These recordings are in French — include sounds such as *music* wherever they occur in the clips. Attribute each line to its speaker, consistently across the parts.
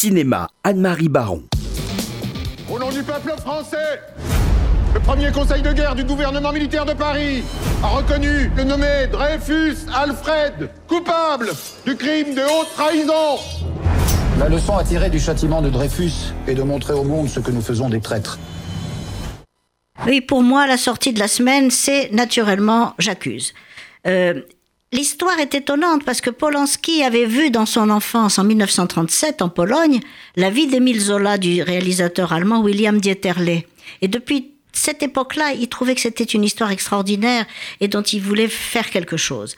Speaker 1: Cinéma, Anne-Marie Baron.
Speaker 2: Au nom du peuple français, le premier conseil de guerre du gouvernement militaire de Paris a reconnu le nommé Dreyfus Alfred coupable du crime de haute trahison.
Speaker 3: La leçon à tirer du châtiment de Dreyfus est de montrer au monde ce que nous faisons des traîtres.
Speaker 4: Oui, pour moi, la sortie de la semaine, c'est naturellement J'accuse. Euh, L'histoire est étonnante parce que Polanski avait vu dans son enfance, en 1937, en Pologne, la vie d'Émile Zola du réalisateur allemand William Dieterle. Et depuis cette époque-là, il trouvait que c'était une histoire extraordinaire et dont il voulait faire quelque chose.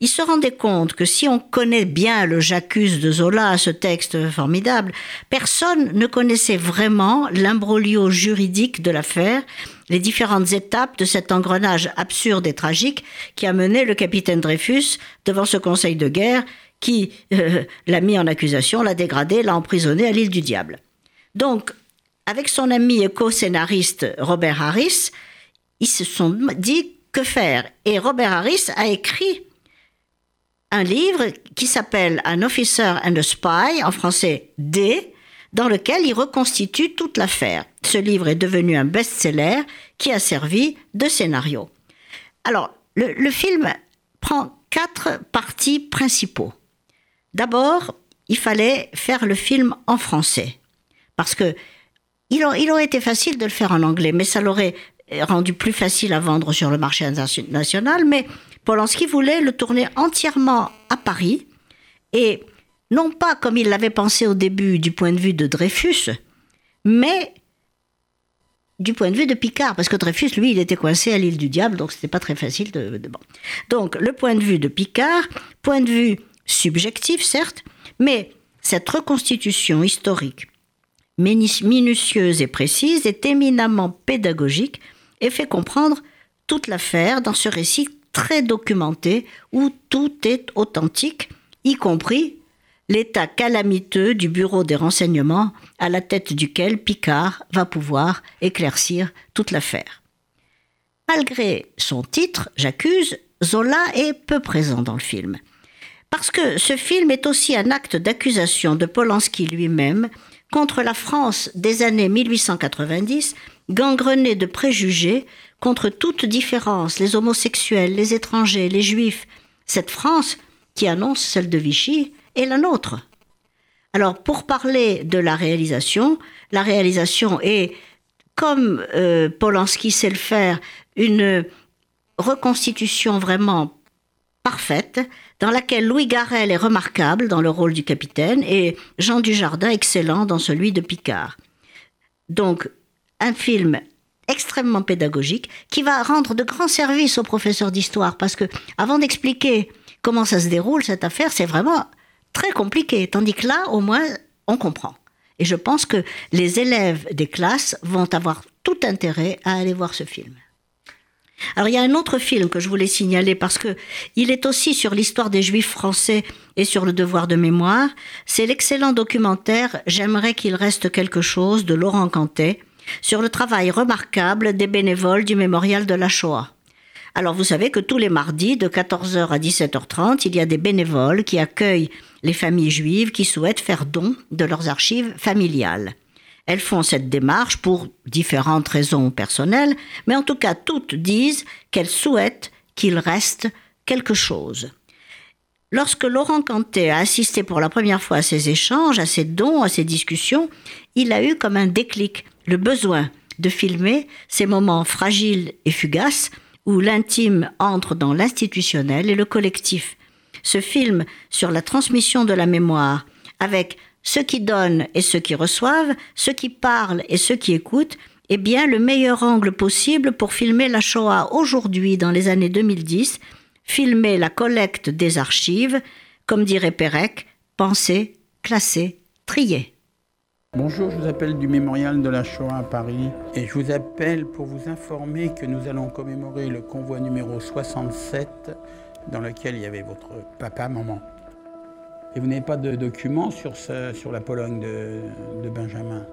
Speaker 4: Il se rendait compte que si on connaît bien le J'accuse de Zola, ce texte formidable, personne ne connaissait vraiment l'imbroglio juridique de l'affaire, les différentes étapes de cet engrenage absurde et tragique qui a mené le capitaine Dreyfus devant ce conseil de guerre qui euh, *laughs* l'a mis en accusation, l'a dégradé, l'a emprisonné à l'île du diable. Donc, avec son ami et co-scénariste Robert Harris, ils se sont dit que faire? Et Robert Harris a écrit un livre qui s'appelle An Officer and a Spy, en français D, dans lequel il reconstitue toute l'affaire. Ce livre est devenu un best-seller qui a servi de scénario. Alors, le, film prend quatre parties principaux. D'abord, il fallait faire le film en français. Parce que il, il aurait été facile de le faire en anglais, mais ça l'aurait rendu plus facile à vendre sur le marché national. Mais Polanski voulait le tourner entièrement à Paris et non pas comme il l'avait pensé au début du point de vue de Dreyfus, mais du point de vue de Picard, parce que Dreyfus, lui, il était coincé à l'île du diable, donc c'était pas très facile de. Donc, le point de vue de Picard, point de vue subjectif, certes, mais cette reconstitution historique, minutieuse et précise, est éminemment pédagogique et fait comprendre toute l'affaire dans ce récit très documenté où tout est authentique, y compris l'état calamiteux du bureau des renseignements à la tête duquel Picard va pouvoir éclaircir toute l'affaire. Malgré son titre, J'accuse, Zola est peu présent dans le film. Parce que ce film est aussi un acte d'accusation de Polanski lui-même contre la France des années 1890, gangrenée de préjugés contre toute différence, les homosexuels, les étrangers, les juifs, cette France qui annonce celle de Vichy est la nôtre. Alors pour parler de la réalisation, la réalisation est, comme euh, Polanski sait le faire, une reconstitution vraiment parfaite, dans laquelle Louis Garrel est remarquable dans le rôle du capitaine et Jean Dujardin excellent dans celui de Picard. Donc, un film extrêmement pédagogique qui va rendre de grands services aux professeurs d'histoire parce que avant d'expliquer comment ça se déroule cette affaire, c'est vraiment très compliqué. Tandis que là, au moins, on comprend. Et je pense que les élèves des classes vont avoir tout intérêt à aller voir ce film. Alors il y a un autre film que je voulais signaler parce que il est aussi sur l'histoire des Juifs français et sur le devoir de mémoire. C'est l'excellent documentaire J'aimerais qu'il reste quelque chose de Laurent Cantet sur le travail remarquable des bénévoles du mémorial de la Shoah. Alors vous savez que tous les mardis, de 14h à 17h30, il y a des bénévoles qui accueillent les familles juives qui souhaitent faire don de leurs archives familiales. Elles font cette démarche pour différentes raisons personnelles, mais en tout cas toutes disent qu'elles souhaitent qu'il reste quelque chose. Lorsque Laurent Cantet a assisté pour la première fois à ces échanges, à ces dons, à ces discussions, il a eu comme un déclic le besoin de filmer ces moments fragiles et fugaces où l'intime entre dans l'institutionnel et le collectif. Ce film sur la transmission de la mémoire, avec ceux qui donnent et ceux qui reçoivent, ceux qui parlent et ceux qui écoutent, est bien le meilleur angle possible pour filmer la Shoah aujourd'hui dans les années 2010, filmer la collecte des archives, comme dirait Pérec, penser, classer, trier.
Speaker 5: Bonjour, je vous appelle du mémorial de la Shoah à Paris et je vous appelle pour vous informer que nous allons commémorer le convoi numéro 67 dans lequel il y avait votre papa, maman. Et vous n'avez pas de documents sur, sur la Pologne de, de Benjamin?